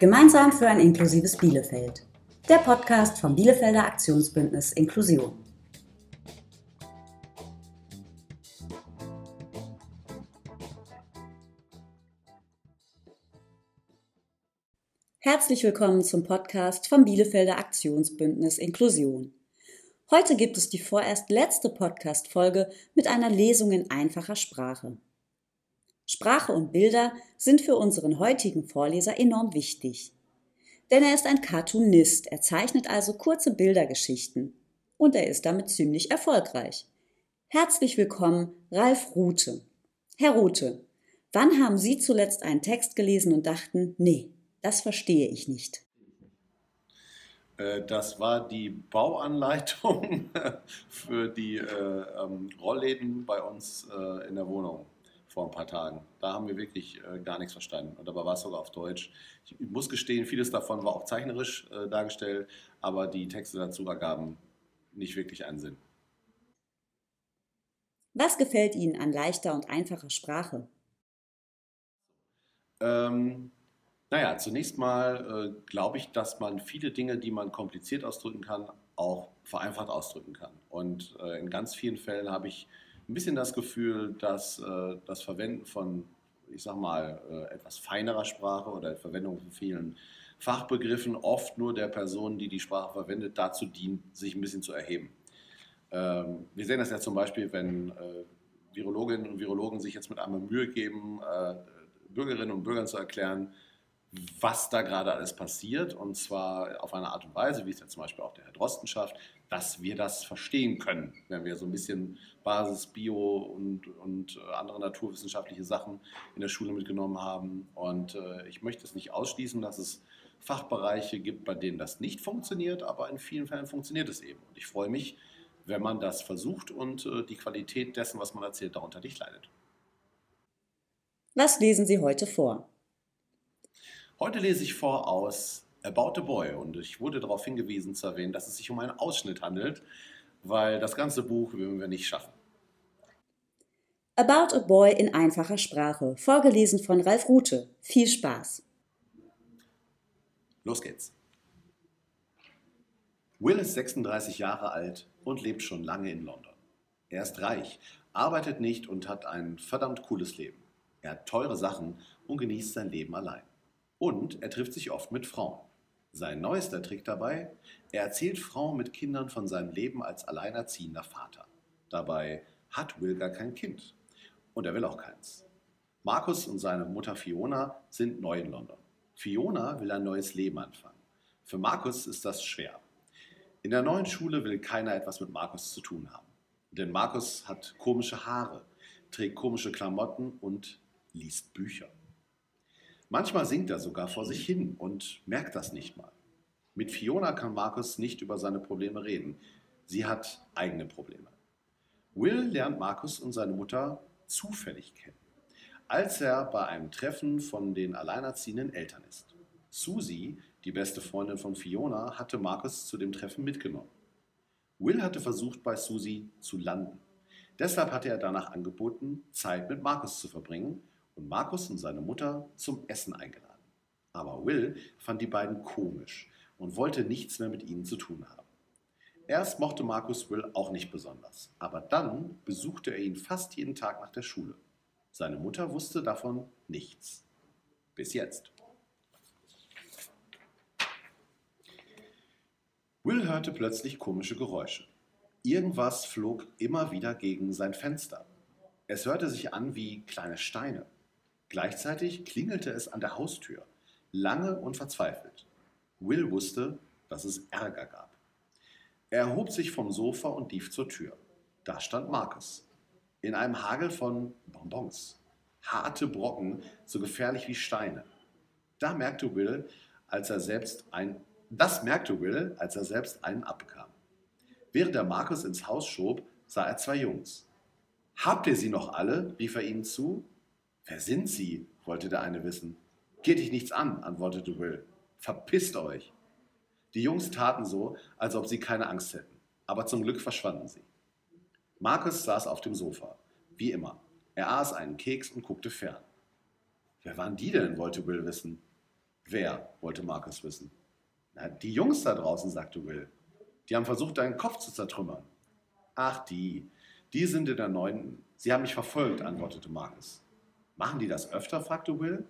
Gemeinsam für ein inklusives Bielefeld. Der Podcast vom Bielefelder Aktionsbündnis Inklusion. Herzlich willkommen zum Podcast vom Bielefelder Aktionsbündnis Inklusion. Heute gibt es die vorerst letzte Podcast-Folge mit einer Lesung in einfacher Sprache. Sprache und Bilder sind für unseren heutigen Vorleser enorm wichtig. Denn er ist ein Cartoonist, er zeichnet also kurze Bildergeschichten. Und er ist damit ziemlich erfolgreich. Herzlich willkommen, Ralf Rute. Herr Rute, wann haben Sie zuletzt einen Text gelesen und dachten, nee, das verstehe ich nicht? Äh, das war die Bauanleitung für die äh, ähm, Rollläden bei uns äh, in der Wohnung vor ein paar Tagen. Da haben wir wirklich äh, gar nichts verstanden. Und dabei war es sogar auf Deutsch. Ich muss gestehen, vieles davon war auch zeichnerisch äh, dargestellt, aber die Texte dazu ergaben nicht wirklich einen Sinn. Was gefällt Ihnen an leichter und einfacher Sprache? Ähm, naja, zunächst mal äh, glaube ich, dass man viele Dinge, die man kompliziert ausdrücken kann, auch vereinfacht ausdrücken kann. Und äh, in ganz vielen Fällen habe ich ein bisschen das Gefühl, dass äh, das Verwenden von, ich sag mal, äh, etwas feinerer Sprache oder Verwendung von vielen Fachbegriffen oft nur der Person, die die Sprache verwendet, dazu dient, sich ein bisschen zu erheben. Ähm, wir sehen das ja zum Beispiel, wenn äh, Virologinnen und Virologen sich jetzt mit einmal Mühe geben, äh, Bürgerinnen und Bürgern zu erklären, was da gerade alles passiert und zwar auf eine Art und Weise, wie es ja zum Beispiel auch der Herr Drosten schafft, dass wir das verstehen können, wenn wir so ein bisschen Basis Bio und, und äh, andere naturwissenschaftliche Sachen in der Schule mitgenommen haben. Und äh, ich möchte es nicht ausschließen, dass es Fachbereiche gibt, bei denen das nicht funktioniert, aber in vielen Fällen funktioniert es eben. Und ich freue mich, wenn man das versucht und äh, die Qualität dessen, was man erzählt, darunter nicht leidet. Was lesen Sie heute vor? Heute lese ich vor aus About a Boy und ich wurde darauf hingewiesen zu erwähnen, dass es sich um einen Ausschnitt handelt, weil das ganze Buch würden wir nicht schaffen. About a Boy in einfacher Sprache, vorgelesen von Ralf Rute. Viel Spaß. Los geht's. Will ist 36 Jahre alt und lebt schon lange in London. Er ist reich, arbeitet nicht und hat ein verdammt cooles Leben. Er hat teure Sachen und genießt sein Leben allein. Und er trifft sich oft mit Frauen. Sein neuester Trick dabei, er erzählt Frauen mit Kindern von seinem Leben als alleinerziehender Vater. Dabei hat Will gar kein Kind. Und er will auch keins. Markus und seine Mutter Fiona sind neu in London. Fiona will ein neues Leben anfangen. Für Markus ist das schwer. In der neuen Schule will keiner etwas mit Markus zu tun haben. Denn Markus hat komische Haare, trägt komische Klamotten und liest Bücher. Manchmal singt er sogar vor sich hin und merkt das nicht mal. Mit Fiona kann Markus nicht über seine Probleme reden. Sie hat eigene Probleme. Will lernt Markus und seine Mutter zufällig kennen, als er bei einem Treffen von den alleinerziehenden Eltern ist. Susie, die beste Freundin von Fiona, hatte Markus zu dem Treffen mitgenommen. Will hatte versucht, bei Susie zu landen. Deshalb hatte er danach angeboten, Zeit mit Markus zu verbringen und Markus und seine Mutter zum Essen eingeladen. Aber Will fand die beiden komisch und wollte nichts mehr mit ihnen zu tun haben. Erst mochte Markus Will auch nicht besonders, aber dann besuchte er ihn fast jeden Tag nach der Schule. Seine Mutter wusste davon nichts. Bis jetzt. Will hörte plötzlich komische Geräusche. Irgendwas flog immer wieder gegen sein Fenster. Es hörte sich an wie kleine Steine. Gleichzeitig klingelte es an der Haustür, lange und verzweifelt. Will wusste, dass es Ärger gab. Er erhob sich vom Sofa und lief zur Tür. Da stand Markus. In einem Hagel von Bonbons. Harte Brocken, so gefährlich wie Steine. Da merkte Will, als er selbst ein, das merkte Will, als er selbst einen abkam. Während er Markus ins Haus schob, sah er zwei Jungs. Habt ihr sie noch alle? rief er ihnen zu. Wer sind Sie? wollte der eine wissen. Geht dich nichts an, antwortete Will. Verpisst euch. Die Jungs taten so, als ob sie keine Angst hätten, aber zum Glück verschwanden sie. Markus saß auf dem Sofa, wie immer. Er aß einen Keks und guckte fern. Wer waren die denn, wollte Will wissen. Wer, wollte Markus wissen. Na, die Jungs da draußen, sagte Will. Die haben versucht, deinen Kopf zu zertrümmern. Ach, die. Die sind in der neunten. Sie haben mich verfolgt, antwortete Markus. Machen die das öfter? fragte Will.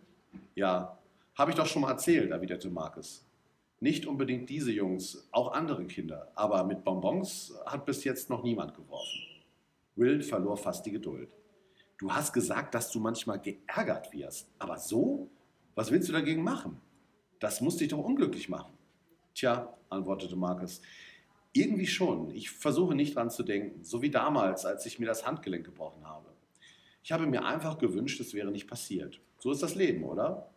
Ja, habe ich doch schon mal erzählt, erwiderte Markus. Nicht unbedingt diese Jungs, auch andere Kinder, aber mit Bonbons hat bis jetzt noch niemand geworfen. Will verlor fast die Geduld. Du hast gesagt, dass du manchmal geärgert wirst, aber so? Was willst du dagegen machen? Das muss dich doch unglücklich machen. Tja, antwortete Markus, irgendwie schon. Ich versuche nicht dran zu denken, so wie damals, als ich mir das Handgelenk gebrochen habe. Ich habe mir einfach gewünscht, es wäre nicht passiert. So ist das Leben, oder?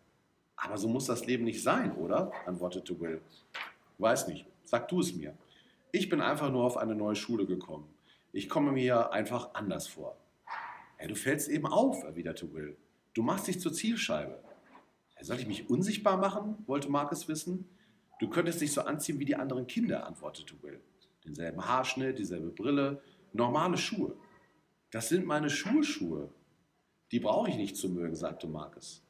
Aber so muss das Leben nicht sein, oder? antwortete Will. Weiß nicht, sag du es mir. Ich bin einfach nur auf eine neue Schule gekommen. Ich komme mir einfach anders vor. Ja, du fällst eben auf, erwiderte Will. Du machst dich zur Zielscheibe. Soll ich mich unsichtbar machen? wollte Marcus wissen. Du könntest dich so anziehen wie die anderen Kinder, antwortete Will. Denselben Haarschnitt, dieselbe Brille, normale Schuhe. Das sind meine Schulschuhe. Die brauche ich nicht zu mögen, sagte Marcus.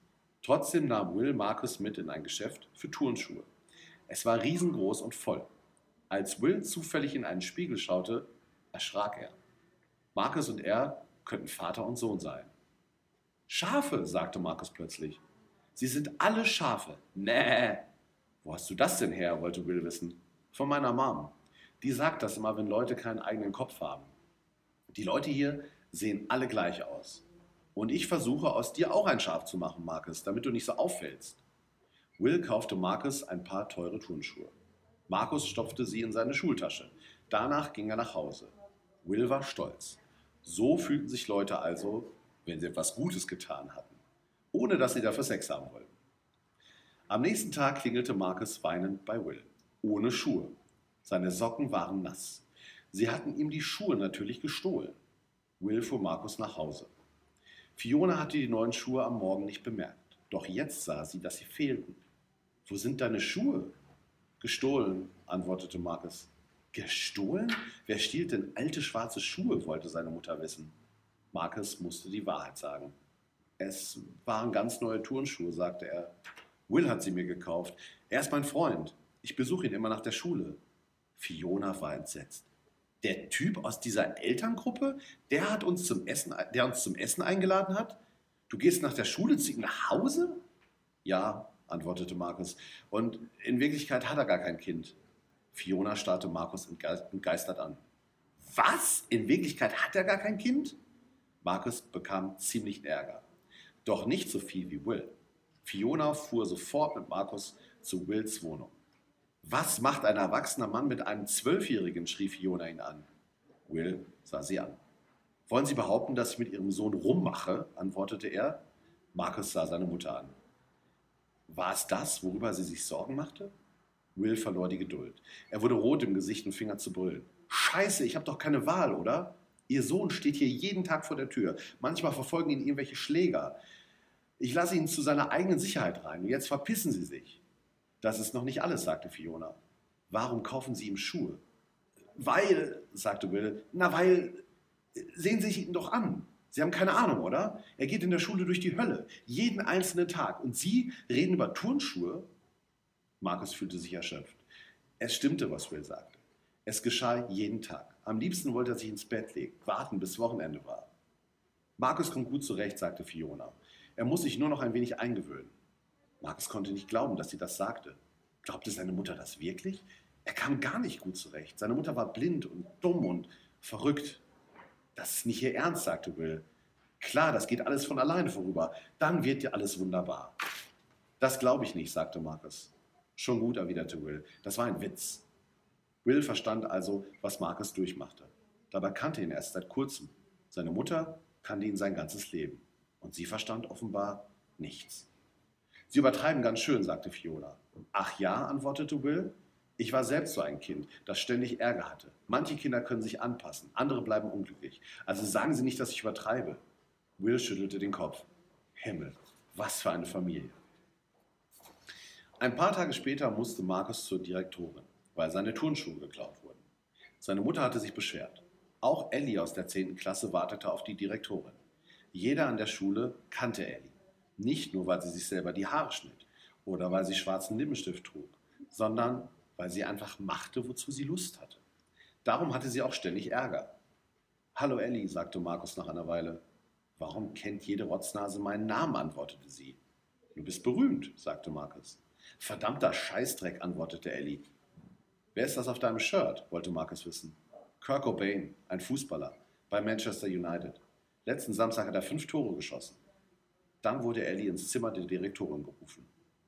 Trotzdem nahm Will Marcus mit in ein Geschäft für Turnschuhe. Es war riesengroß und voll. Als Will zufällig in einen Spiegel schaute, erschrak er. Marcus und er könnten Vater und Sohn sein. Schafe, sagte Marcus plötzlich. Sie sind alle Schafe. Nee. Wo hast du das denn her? wollte Will wissen. Von meiner Mom. Die sagt das immer, wenn Leute keinen eigenen Kopf haben. Die Leute hier sehen alle gleich aus. Und ich versuche aus dir auch ein Schaf zu machen, Marcus, damit du nicht so auffällst. Will kaufte Marcus ein paar teure Turnschuhe. Markus stopfte sie in seine Schultasche. Danach ging er nach Hause. Will war stolz. So fühlten sich Leute also, wenn sie etwas Gutes getan hatten, ohne dass sie dafür Sex haben wollten. Am nächsten Tag klingelte Marcus weinend bei Will, ohne Schuhe. Seine Socken waren nass. Sie hatten ihm die Schuhe natürlich gestohlen. Will fuhr Markus nach Hause. Fiona hatte die neuen Schuhe am Morgen nicht bemerkt. Doch jetzt sah sie, dass sie fehlten. Wo sind deine Schuhe? Gestohlen, antwortete Marcus. Gestohlen? Wer stiehlt denn alte schwarze Schuhe? wollte seine Mutter wissen. Marcus musste die Wahrheit sagen. Es waren ganz neue Turnschuhe, sagte er. Will hat sie mir gekauft. Er ist mein Freund. Ich besuche ihn immer nach der Schule. Fiona war entsetzt der Typ aus dieser Elterngruppe, der hat uns zum Essen, der uns zum Essen eingeladen hat? Du gehst nach der Schule zu ihm nach Hause? Ja, antwortete Markus. Und in Wirklichkeit hat er gar kein Kind. Fiona starrte Markus entgeistert an. Was? In Wirklichkeit hat er gar kein Kind? Markus bekam ziemlich Ärger. Doch nicht so viel wie Will. Fiona fuhr sofort mit Markus zu Wills Wohnung. Was macht ein erwachsener Mann mit einem Zwölfjährigen? schrie Fiona ihn an. Will sah sie an. Wollen Sie behaupten, dass ich mit Ihrem Sohn rummache? antwortete er. Markus sah seine Mutter an. War es das, worüber sie sich Sorgen machte? Will verlor die Geduld. Er wurde rot im Gesicht und fing an zu brüllen. Scheiße, ich habe doch keine Wahl, oder? Ihr Sohn steht hier jeden Tag vor der Tür. Manchmal verfolgen ihn irgendwelche Schläger. Ich lasse ihn zu seiner eigenen Sicherheit rein. Und jetzt verpissen Sie sich. Das ist noch nicht alles, sagte Fiona. Warum kaufen Sie ihm Schuhe? Weil, sagte Will, na weil, sehen Sie sich ihn doch an. Sie haben keine Ahnung, oder? Er geht in der Schule durch die Hölle, jeden einzelnen Tag. Und Sie reden über Turnschuhe? Markus fühlte sich erschöpft. Es stimmte, was Will sagte. Es geschah jeden Tag. Am liebsten wollte er sich ins Bett legen, warten, bis Wochenende war. Markus kommt gut zurecht, sagte Fiona. Er muss sich nur noch ein wenig eingewöhnen. Markus konnte nicht glauben, dass sie das sagte. Glaubte seine Mutter das wirklich? Er kam gar nicht gut zurecht. Seine Mutter war blind und dumm und verrückt. Das ist nicht ihr Ernst, sagte Will. Klar, das geht alles von alleine vorüber. Dann wird dir alles wunderbar. Das glaube ich nicht, sagte Markus. Schon gut, erwiderte Will. Das war ein Witz. Will verstand also, was Markus durchmachte. Dabei kannte ihn erst seit kurzem. Seine Mutter kannte ihn sein ganzes Leben. Und sie verstand offenbar nichts. Sie übertreiben ganz schön, sagte Fiona. Ach ja, antwortete Will. Ich war selbst so ein Kind, das ständig Ärger hatte. Manche Kinder können sich anpassen, andere bleiben unglücklich. Also sagen Sie nicht, dass ich übertreibe. Will schüttelte den Kopf. Himmel, was für eine Familie. Ein paar Tage später musste Markus zur Direktorin, weil seine Turnschuhe geklaut wurden. Seine Mutter hatte sich beschwert. Auch Ellie aus der 10. Klasse wartete auf die Direktorin. Jeder an der Schule kannte Ellie. Nicht nur, weil sie sich selber die Haare schnitt oder weil sie schwarzen Lippenstift trug, sondern weil sie einfach machte, wozu sie Lust hatte. Darum hatte sie auch ständig Ärger. Hallo Ellie, sagte Markus nach einer Weile. Warum kennt jede Rotznase meinen Namen? antwortete sie. Du bist berühmt, sagte Markus. Verdammter Scheißdreck, antwortete Ellie. Wer ist das auf deinem Shirt? wollte Markus wissen. Kirk Cobain, ein Fußballer, bei Manchester United. Letzten Samstag hat er fünf Tore geschossen. Dann wurde Ellie ins Zimmer der Direktorin gerufen.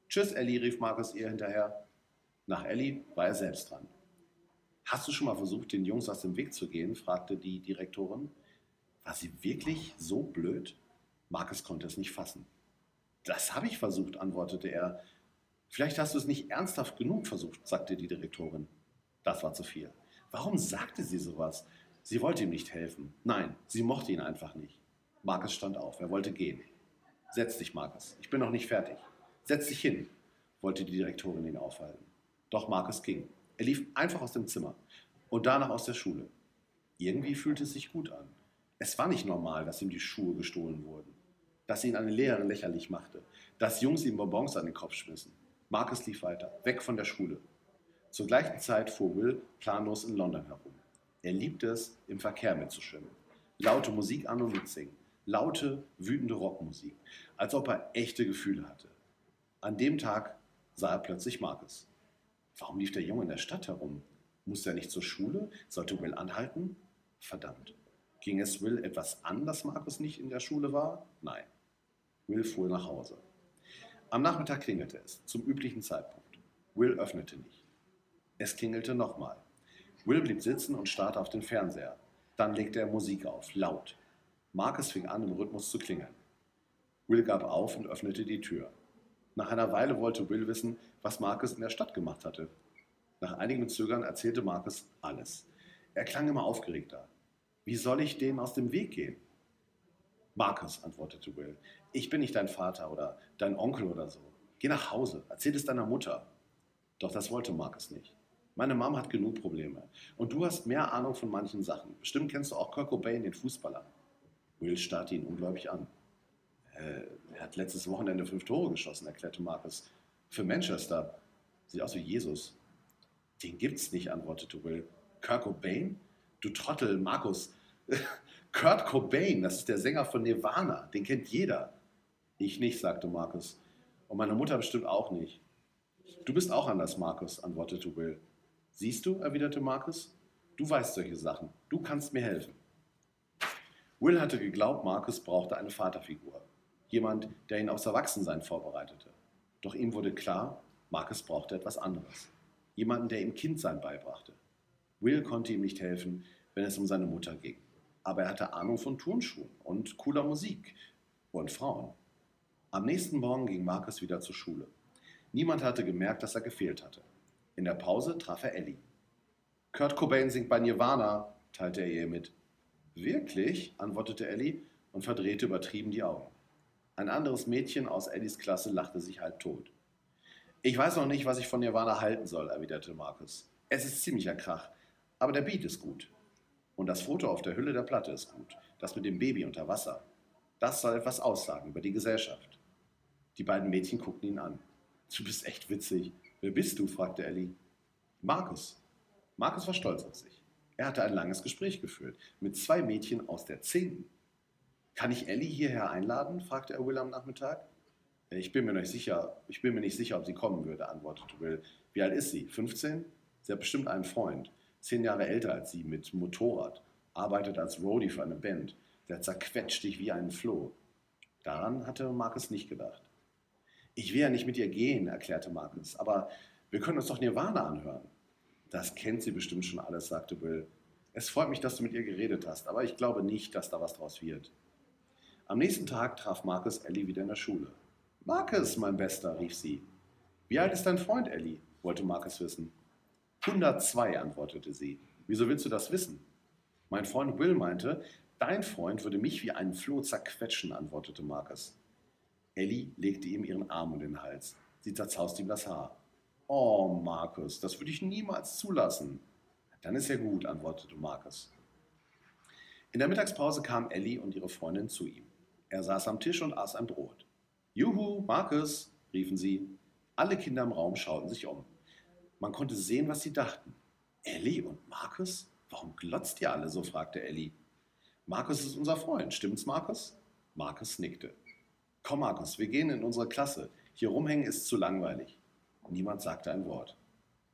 Tschüss, Ellie, rief Markus ihr hinterher. Nach Ellie war er selbst dran. Hast du schon mal versucht, den Jungs aus dem Weg zu gehen? fragte die Direktorin. War sie wirklich so blöd? Markus konnte es nicht fassen. Das habe ich versucht, antwortete er. Vielleicht hast du es nicht ernsthaft genug versucht, sagte die Direktorin. Das war zu viel. Warum sagte sie sowas? Sie wollte ihm nicht helfen. Nein, sie mochte ihn einfach nicht. Markus stand auf. Er wollte gehen. Setz dich, Markus. Ich bin noch nicht fertig. Setz dich hin, wollte die Direktorin ihn aufhalten. Doch Markus ging. Er lief einfach aus dem Zimmer und danach aus der Schule. Irgendwie fühlte es sich gut an. Es war nicht normal, dass ihm die Schuhe gestohlen wurden, dass ihn eine Lehrerin lächerlich machte, dass Jungs ihm Bonbons an den Kopf schmissen. Markus lief weiter, weg von der Schule. Zur gleichen Zeit fuhr Will planlos in London herum. Er liebte es, im Verkehr mitzuschwimmen. Laute Musik an und mitsingen. Laute, wütende Rockmusik. Als ob er echte Gefühle hatte. An dem Tag sah er plötzlich Markus. Warum lief der Junge in der Stadt herum? Musste er nicht zur Schule? Sollte Will anhalten? Verdammt. Ging es Will etwas an, dass Markus nicht in der Schule war? Nein. Will fuhr nach Hause. Am Nachmittag klingelte es, zum üblichen Zeitpunkt. Will öffnete nicht. Es klingelte nochmal. Will blieb sitzen und starrte auf den Fernseher. Dann legte er Musik auf, laut. Marcus fing an, im Rhythmus zu klingeln. Will gab auf und öffnete die Tür. Nach einer Weile wollte Will wissen, was Marcus in der Stadt gemacht hatte. Nach einigem Zögern erzählte Marcus alles. Er klang immer aufgeregter. Wie soll ich denen aus dem Weg gehen? Marcus, antwortete Will, ich bin nicht dein Vater oder dein Onkel oder so. Geh nach Hause, erzähl es deiner Mutter. Doch das wollte Marcus nicht. Meine Mom hat genug Probleme. Und du hast mehr Ahnung von manchen Sachen. Bestimmt kennst du auch Kirk Cobain, den Fußballer. Will starrte ihn ungläubig an. Äh, er hat letztes Wochenende fünf Tore geschossen, erklärte Marcus. Für Manchester. Sieht aus wie Jesus. Den gibt's nicht, antwortete Will. Kirk Cobain? Du Trottel, Markus. Kurt Cobain, das ist der Sänger von Nirvana. Den kennt jeder. Ich nicht, sagte Marcus. Und meine Mutter bestimmt auch nicht. Du bist auch anders, Marcus, antwortete Will. Siehst du, erwiderte Marcus, du weißt solche Sachen. Du kannst mir helfen. Will hatte geglaubt, Marcus brauchte eine Vaterfigur. Jemand, der ihn aufs Erwachsensein vorbereitete. Doch ihm wurde klar, Marcus brauchte etwas anderes. Jemanden, der ihm Kindsein beibrachte. Will konnte ihm nicht helfen, wenn es um seine Mutter ging. Aber er hatte Ahnung von Turnschuhen und cooler Musik und Frauen. Am nächsten Morgen ging Marcus wieder zur Schule. Niemand hatte gemerkt, dass er gefehlt hatte. In der Pause traf er Ellie. Kurt Cobain singt bei Nirvana, teilte er ihr mit. Wirklich? antwortete Ellie und verdrehte übertrieben die Augen. Ein anderes Mädchen aus Ellies Klasse lachte sich halb tot. Ich weiß noch nicht, was ich von Nirvana halten soll, erwiderte Markus. Es ist ziemlicher Krach, aber der Beat ist gut. Und das Foto auf der Hülle der Platte ist gut, das mit dem Baby unter Wasser. Das soll etwas aussagen über die Gesellschaft. Die beiden Mädchen guckten ihn an. Du bist echt witzig. Wer bist du? fragte Ellie. Markus. Markus war stolz auf sich. Er hatte ein langes Gespräch geführt mit zwei Mädchen aus der Zehnten. Kann ich Ellie hierher einladen? fragte er Will am Nachmittag. Ich bin mir nicht sicher, ich bin mir nicht sicher, ob sie kommen würde, antwortete Will. Wie alt ist sie? 15? Sie hat bestimmt einen Freund. Zehn Jahre älter als sie, mit Motorrad. Arbeitet als Roadie für eine Band. Der zerquetscht dich wie einen Floh. Daran hatte Marcus nicht gedacht. Ich will ja nicht mit ihr gehen, erklärte Marcus, aber wir können uns doch Nirvana anhören. Das kennt sie bestimmt schon alles, sagte Will. Es freut mich, dass du mit ihr geredet hast, aber ich glaube nicht, dass da was draus wird. Am nächsten Tag traf Marcus Ellie wieder in der Schule. Marcus, mein Bester, rief sie. Wie alt ist dein Freund, Ellie? wollte Marcus wissen. 102, antwortete sie. Wieso willst du das wissen? Mein Freund Will meinte, dein Freund würde mich wie einen Floh zerquetschen, antwortete Marcus. Ellie legte ihm ihren Arm um den Hals. Sie zerzauste ihm das Haar. Oh, Markus, das würde ich niemals zulassen. Dann ist ja gut, antwortete Markus. In der Mittagspause kam Ellie und ihre Freundin zu ihm. Er saß am Tisch und aß ein Brot. Juhu, Markus, riefen sie. Alle Kinder im Raum schauten sich um. Man konnte sehen, was sie dachten. Ellie und Markus? Warum glotzt ihr alle so? fragte Ellie. Markus ist unser Freund, stimmt's, Markus? Markus nickte. Komm, Markus, wir gehen in unsere Klasse. Hier rumhängen ist zu langweilig. Niemand sagte ein Wort.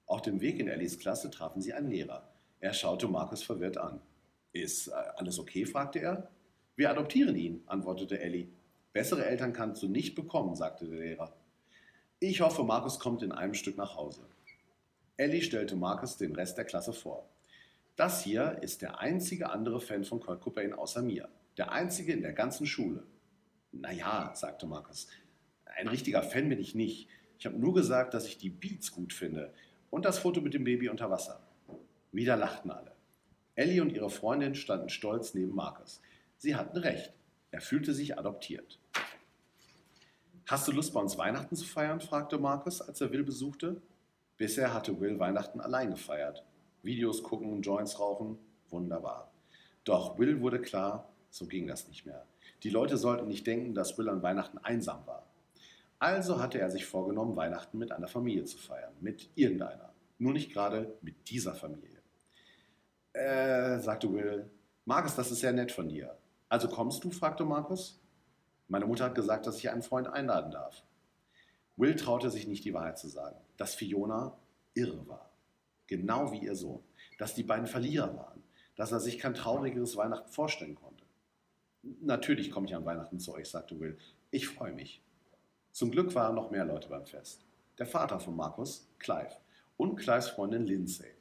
Auf dem Weg in Ellies Klasse trafen sie einen Lehrer. Er schaute Markus verwirrt an. Ist äh, alles okay? fragte er. Wir adoptieren ihn, antwortete Ellie. Bessere Eltern kannst du nicht bekommen, sagte der Lehrer. Ich hoffe, Markus kommt in einem Stück nach Hause. Ellie stellte Markus den Rest der Klasse vor. Das hier ist der einzige andere Fan von Kurt Cobain außer mir. Der einzige in der ganzen Schule. Naja, sagte Markus, ein richtiger Fan bin ich nicht. Ich habe nur gesagt, dass ich die Beats gut finde und das Foto mit dem Baby unter Wasser. Wieder lachten alle. Ellie und ihre Freundin standen stolz neben Markus. Sie hatten recht. Er fühlte sich adoptiert. Hast du Lust, bei uns Weihnachten zu feiern? fragte Markus, als er Will besuchte. Bisher hatte Will Weihnachten allein gefeiert. Videos gucken, Joints rauchen, wunderbar. Doch Will wurde klar, so ging das nicht mehr. Die Leute sollten nicht denken, dass Will an Weihnachten einsam war. Also hatte er sich vorgenommen, Weihnachten mit einer Familie zu feiern. Mit irgendeiner. Nur nicht gerade mit dieser Familie. Äh, sagte Will. Markus, das ist sehr nett von dir. Also kommst du? fragte Markus. Meine Mutter hat gesagt, dass ich einen Freund einladen darf. Will traute sich nicht, die Wahrheit zu sagen. Dass Fiona irre war. Genau wie ihr Sohn. Dass die beiden Verlierer waren. Dass er sich kein traurigeres Weihnachten vorstellen konnte. Natürlich komme ich an Weihnachten zu euch, sagte Will. Ich freue mich. Zum Glück waren noch mehr Leute beim Fest. Der Vater von Markus, Clive, und Clives Freundin Lindsay.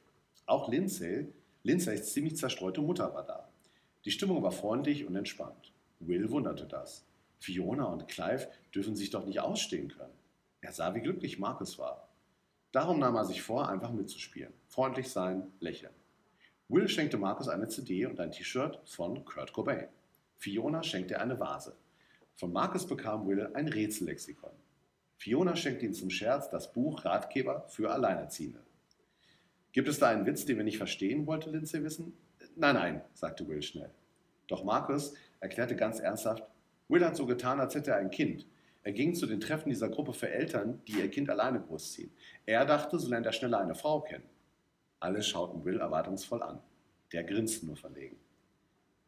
Auch Lindsay, Lindsays ziemlich zerstreute Mutter war da. Die Stimmung war freundlich und entspannt. Will wunderte das. Fiona und Clive dürfen sich doch nicht ausstehen können. Er sah, wie glücklich Markus war. Darum nahm er sich vor, einfach mitzuspielen. Freundlich sein, lächeln. Will schenkte Markus eine CD und ein T-Shirt von Kurt Cobain. Fiona schenkte eine Vase. Von Markus bekam Will ein Rätsellexikon. Fiona schenkte ihm zum Scherz das Buch Ratgeber für Alleinerziehende. Gibt es da einen Witz, den wir nicht verstehen, wollte Lindsay wissen. Nein, nein, sagte Will schnell. Doch Markus erklärte ganz ernsthaft, Will hat so getan, als hätte er ein Kind. Er ging zu den Treffen dieser Gruppe für Eltern, die ihr Kind alleine großziehen. Er dachte, so lernt er schneller eine Frau kennen. Alle schauten Will erwartungsvoll an. Der grinste nur verlegen.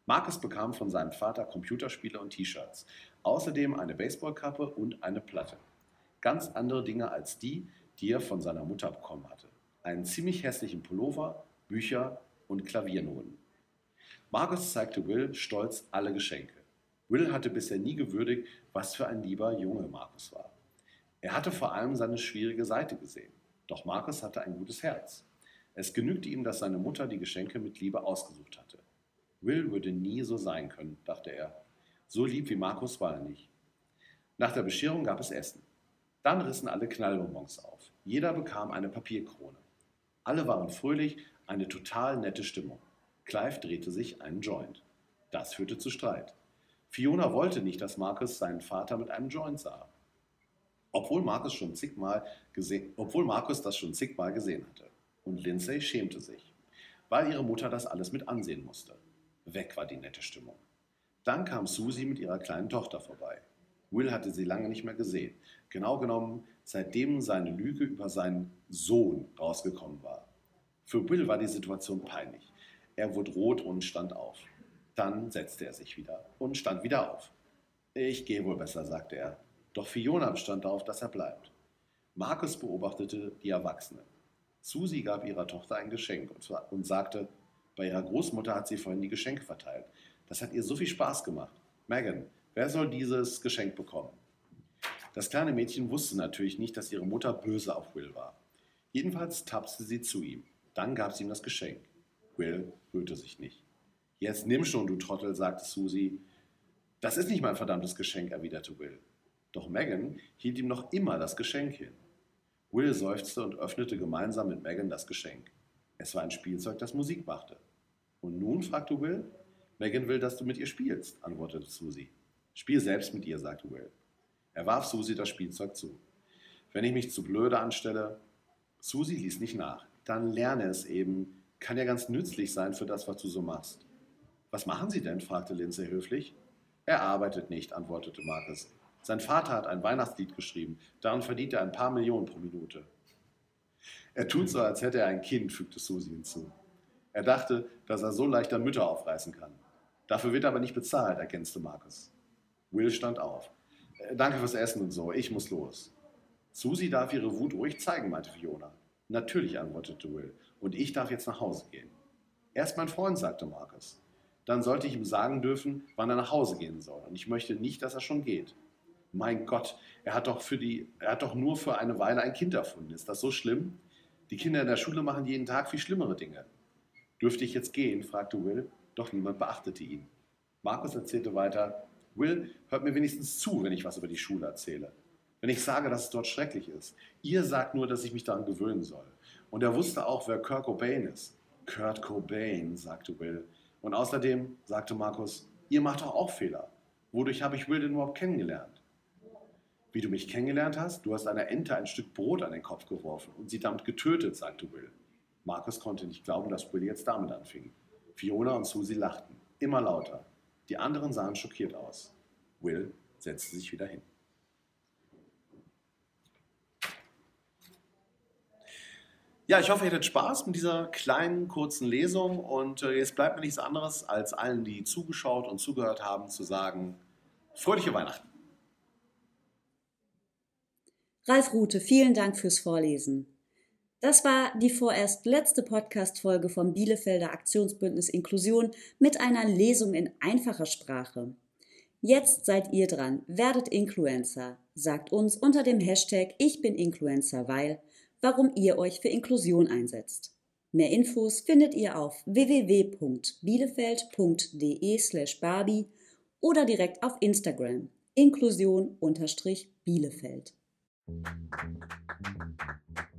Marcus bekam von seinem Vater Computerspiele und T-Shirts, außerdem eine Baseballkappe und eine Platte. Ganz andere Dinge als die, die er von seiner Mutter bekommen hatte. Einen ziemlich hässlichen Pullover, Bücher und Klaviernoten. Marcus zeigte Will stolz alle Geschenke. Will hatte bisher nie gewürdigt, was für ein lieber Junge Marcus war. Er hatte vor allem seine schwierige Seite gesehen. Doch Marcus hatte ein gutes Herz. Es genügte ihm, dass seine Mutter die Geschenke mit Liebe ausgesucht hatte. Will würde nie so sein können, dachte er. So lieb wie Markus war er nicht. Nach der Bescherung gab es Essen. Dann rissen alle Knallbonbons auf. Jeder bekam eine Papierkrone. Alle waren fröhlich, eine total nette Stimmung. Clive drehte sich einen Joint. Das führte zu Streit. Fiona wollte nicht, dass Markus seinen Vater mit einem Joint sah. Obwohl Markus, schon zigmal gesehen, obwohl Markus das schon zigmal gesehen hatte. Und Lindsay schämte sich, weil ihre Mutter das alles mit ansehen musste. Weg war die nette Stimmung. Dann kam Susie mit ihrer kleinen Tochter vorbei. Will hatte sie lange nicht mehr gesehen. Genau genommen, seitdem seine Lüge über seinen Sohn rausgekommen war. Für Will war die Situation peinlich. Er wurde rot und stand auf. Dann setzte er sich wieder und stand wieder auf. Ich gehe wohl besser, sagte er. Doch Fiona bestand darauf, dass er bleibt. Markus beobachtete die Erwachsene. Susie gab ihrer Tochter ein Geschenk und sagte, bei ihrer Großmutter hat sie vorhin die Geschenke verteilt. Das hat ihr so viel Spaß gemacht. Megan, wer soll dieses Geschenk bekommen? Das kleine Mädchen wusste natürlich nicht, dass ihre Mutter böse auf Will war. Jedenfalls tapste sie zu ihm. Dann gab sie ihm das Geschenk. Will rührte sich nicht. Jetzt nimm schon, du Trottel, sagte Susie. Das ist nicht mein verdammtes Geschenk, erwiderte Will. Doch Megan hielt ihm noch immer das Geschenk hin. Will seufzte und öffnete gemeinsam mit Megan das Geschenk. Es war ein Spielzeug, das Musik machte. Und nun? fragte Will. Megan will, dass du mit ihr spielst, antwortete Susie. Spiel selbst mit ihr, sagte Will. Er warf Susie das Spielzeug zu. Wenn ich mich zu blöde anstelle. Susie ließ nicht nach. Dann lerne es eben. Kann ja ganz nützlich sein für das, was du so machst. Was machen Sie denn? fragte Lindsay höflich. Er arbeitet nicht, antwortete Marcus. Sein Vater hat ein Weihnachtslied geschrieben. Daran verdient er ein paar Millionen pro Minute. Er tut so, als hätte er ein Kind, fügte Susi hinzu. Er dachte, dass er so leicht an Mütter aufreißen kann. Dafür wird er aber nicht bezahlt, ergänzte Markus. Will stand auf. Äh, danke fürs Essen und so, ich muss los. Susi darf ihre Wut ruhig zeigen, meinte Fiona. Natürlich, antwortete Will. Und ich darf jetzt nach Hause gehen. Er ist mein Freund, sagte Markus. Dann sollte ich ihm sagen dürfen, wann er nach Hause gehen soll. Und ich möchte nicht, dass er schon geht. Mein Gott, er hat doch, für die, er hat doch nur für eine Weile ein Kind erfunden. Ist das so schlimm? Die Kinder in der Schule machen jeden Tag viel schlimmere Dinge. Dürfte ich jetzt gehen? fragte Will, doch niemand beachtete ihn. Markus erzählte weiter, Will, hört mir wenigstens zu, wenn ich was über die Schule erzähle. Wenn ich sage, dass es dort schrecklich ist. Ihr sagt nur, dass ich mich daran gewöhnen soll. Und er wusste auch, wer Kurt Cobain ist. Kurt Cobain, sagte Will. Und außerdem, sagte Markus, ihr macht doch auch Fehler. Wodurch habe ich Will denn überhaupt kennengelernt? Wie du mich kennengelernt hast? Du hast einer Ente ein Stück Brot an den Kopf geworfen und sie damit getötet, sagte Will. Markus konnte nicht glauben, dass Will jetzt damit anfing. Fiona und Susie lachten, immer lauter. Die anderen sahen schockiert aus. Will setzte sich wieder hin. Ja, ich hoffe, ihr hattet Spaß mit dieser kleinen, kurzen Lesung und äh, jetzt bleibt mir nichts anderes, als allen, die zugeschaut und zugehört haben, zu sagen, fröhliche Weihnachten. Ralf Rute, vielen Dank fürs Vorlesen. Das war die vorerst letzte Podcast-Folge vom Bielefelder Aktionsbündnis Inklusion mit einer Lesung in einfacher Sprache. Jetzt seid ihr dran, werdet Influencer. Sagt uns unter dem Hashtag Ich bin Influencer, weil warum ihr euch für Inklusion einsetzt. Mehr Infos findet ihr auf www.bielefeld.de/barbie oder direkt auf Instagram inklusion-bielefeld. Thank you.